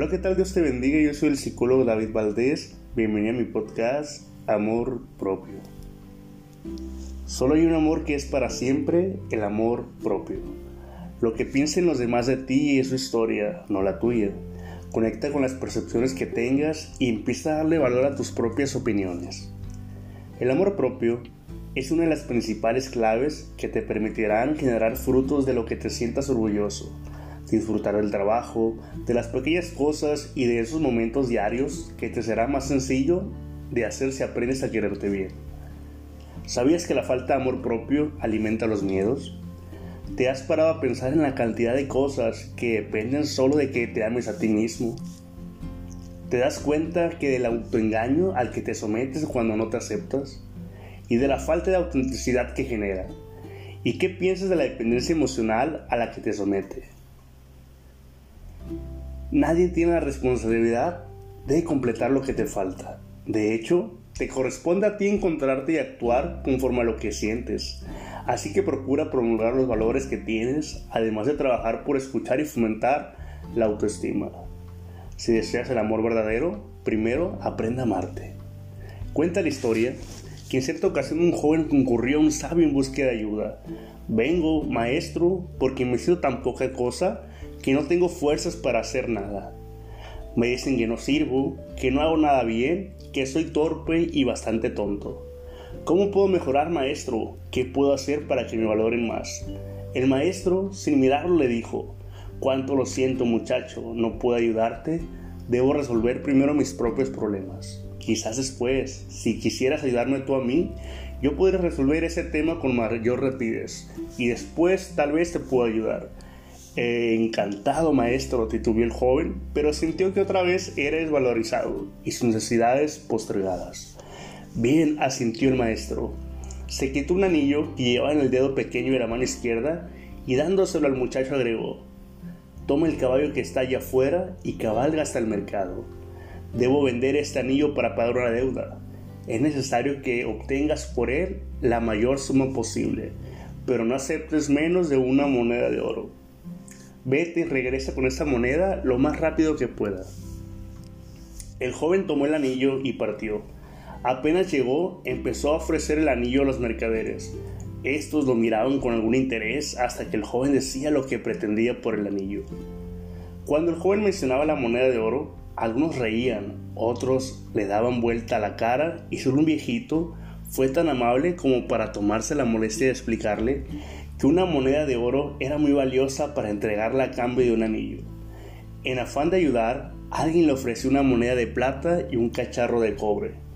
Hola, ¿qué tal? Dios te bendiga. Yo soy el psicólogo David Valdés. Bienvenido a mi podcast Amor Propio. Solo hay un amor que es para siempre, el amor propio. Lo que piensen los demás de ti es su historia, no la tuya. Conecta con las percepciones que tengas y empieza a darle valor a tus propias opiniones. El amor propio es una de las principales claves que te permitirán generar frutos de lo que te sientas orgulloso, disfrutar del trabajo, de las pequeñas cosas y de esos momentos diarios que te será más sencillo de hacer si aprendes a quererte bien. ¿Sabías que la falta de amor propio alimenta los miedos? ¿Te has parado a pensar en la cantidad de cosas que dependen solo de que te ames a ti mismo? ¿Te das cuenta que del autoengaño al que te sometes cuando no te aceptas? Y de la falta de autenticidad que genera. ¿Y qué piensas de la dependencia emocional a la que te somete? Nadie tiene la responsabilidad de completar lo que te falta. De hecho, te corresponde a ti encontrarte y actuar conforme a lo que sientes. Así que procura promulgar los valores que tienes, además de trabajar por escuchar y fomentar la autoestima. Si deseas el amor verdadero, primero aprenda a amarte. Cuenta la historia que en cierta ocasión un joven concurrió a un sabio en búsqueda de ayuda. Vengo, maestro, porque me sido tan poca cosa que no tengo fuerzas para hacer nada. Me dicen que no sirvo, que no hago nada bien, que soy torpe y bastante tonto. ¿Cómo puedo mejorar, maestro? ¿Qué puedo hacer para que me valoren más? El maestro, sin mirarlo, le dijo, Cuánto lo siento muchacho, no puedo ayudarte, debo resolver primero mis propios problemas. Quizás después, si quisieras ayudarme tú a mí, yo podré resolver ese tema con mayor rapidez y después tal vez te pueda ayudar. Encantado maestro, titubió el joven, pero sintió que otra vez era desvalorizado y sus necesidades postergadas. Bien, asintió el maestro. Se quitó un anillo que llevaba en el dedo pequeño de la mano izquierda y dándoselo al muchacho agregó, Toma el caballo que está allá afuera y cabalga hasta el mercado. Debo vender este anillo para pagar una deuda. Es necesario que obtengas por él la mayor suma posible, pero no aceptes menos de una moneda de oro. Vete y regresa con esa moneda lo más rápido que pueda. El joven tomó el anillo y partió. Apenas llegó, empezó a ofrecer el anillo a los mercaderes. Estos lo miraban con algún interés hasta que el joven decía lo que pretendía por el anillo. Cuando el joven mencionaba la moneda de oro, algunos reían, otros le daban vuelta a la cara y solo un viejito fue tan amable como para tomarse la molestia de explicarle que una moneda de oro era muy valiosa para entregarla a cambio de un anillo. En afán de ayudar, alguien le ofreció una moneda de plata y un cacharro de cobre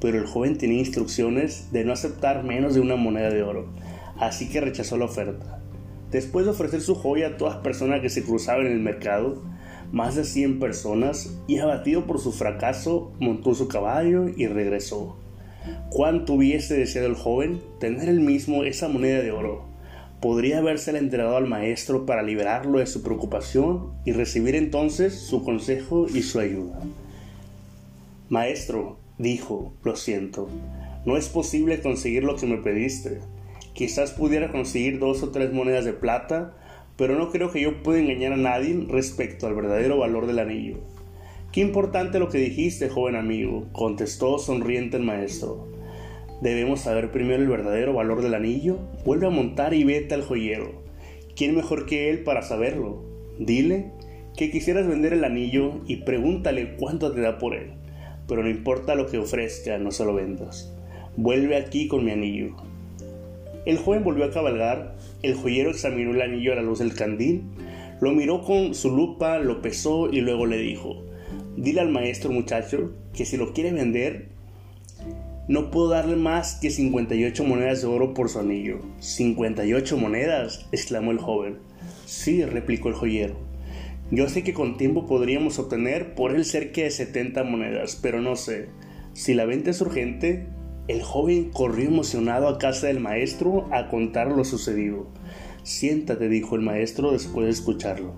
pero el joven tenía instrucciones de no aceptar menos de una moneda de oro, así que rechazó la oferta. Después de ofrecer su joya a todas las personas que se cruzaban en el mercado, más de 100 personas, y abatido por su fracaso, montó su caballo y regresó. ¿Cuánto hubiese deseado el joven tener él mismo esa moneda de oro? Podría habérsela entregado al maestro para liberarlo de su preocupación y recibir entonces su consejo y su ayuda. Maestro, Dijo, lo siento, no es posible conseguir lo que me pediste. Quizás pudiera conseguir dos o tres monedas de plata, pero no creo que yo pueda engañar a nadie respecto al verdadero valor del anillo. Qué importante lo que dijiste, joven amigo, contestó sonriente el maestro. Debemos saber primero el verdadero valor del anillo. Vuelve a montar y vete al joyero. ¿Quién mejor que él para saberlo? Dile que quisieras vender el anillo y pregúntale cuánto te da por él pero no importa lo que ofrezca, no se lo vendas. Vuelve aquí con mi anillo. El joven volvió a cabalgar, el joyero examinó el anillo a la luz del candil, lo miró con su lupa, lo pesó y luego le dijo, dile al maestro muchacho que si lo quiere vender, no puedo darle más que 58 monedas de oro por su anillo. ¿58 monedas? exclamó el joven. Sí, replicó el joyero. Yo sé que con tiempo podríamos obtener por él cerca de 70 monedas, pero no sé. Si la venta es urgente, el joven corrió emocionado a casa del maestro a contar lo sucedido. Siéntate, dijo el maestro después de escucharlo.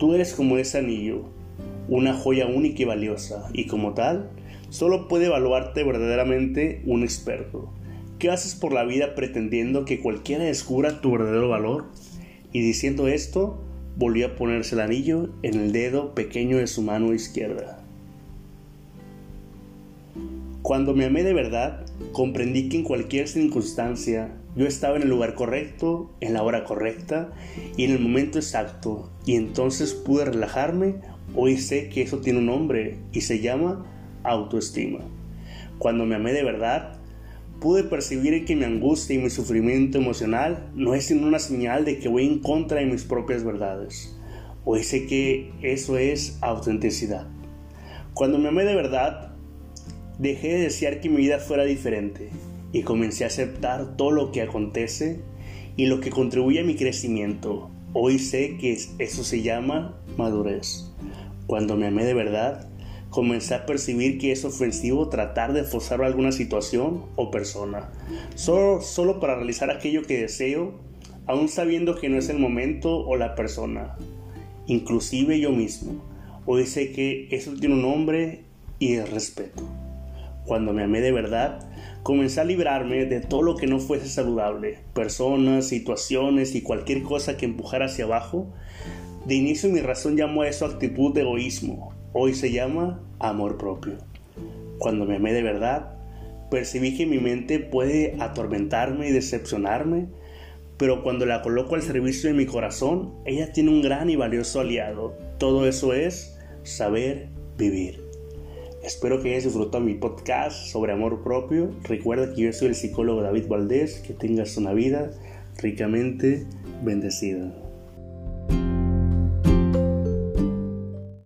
Tú eres como ese anillo, una joya única y valiosa, y como tal, solo puede evaluarte verdaderamente un experto. ¿Qué haces por la vida pretendiendo que cualquiera descubra tu verdadero valor? Y diciendo esto, volvió a ponerse el anillo en el dedo pequeño de su mano izquierda. Cuando me amé de verdad, comprendí que en cualquier circunstancia yo estaba en el lugar correcto, en la hora correcta y en el momento exacto, y entonces pude relajarme. Hoy sé que eso tiene un nombre y se llama autoestima. Cuando me amé de verdad, pude percibir que mi angustia y mi sufrimiento emocional no es sino una señal de que voy en contra de mis propias verdades. Hoy sé que eso es autenticidad. Cuando me amé de verdad, dejé de desear que mi vida fuera diferente y comencé a aceptar todo lo que acontece y lo que contribuye a mi crecimiento. Hoy sé que eso se llama madurez. Cuando me amé de verdad, comencé a percibir que es ofensivo tratar de forzar alguna situación o persona, solo, solo para realizar aquello que deseo, aún sabiendo que no es el momento o la persona, inclusive yo mismo. Hoy sé que eso tiene un nombre y es respeto. Cuando me amé de verdad, comencé a librarme de todo lo que no fuese saludable, personas, situaciones y cualquier cosa que empujara hacia abajo. De inicio mi razón llamó a eso actitud de egoísmo, Hoy se llama amor propio. Cuando me amé de verdad, percibí que mi mente puede atormentarme y decepcionarme, pero cuando la coloco al servicio de mi corazón, ella tiene un gran y valioso aliado. Todo eso es saber vivir. Espero que hayas disfrutado mi podcast sobre amor propio. Recuerda que yo soy el psicólogo David Valdés. Que tengas una vida ricamente bendecida.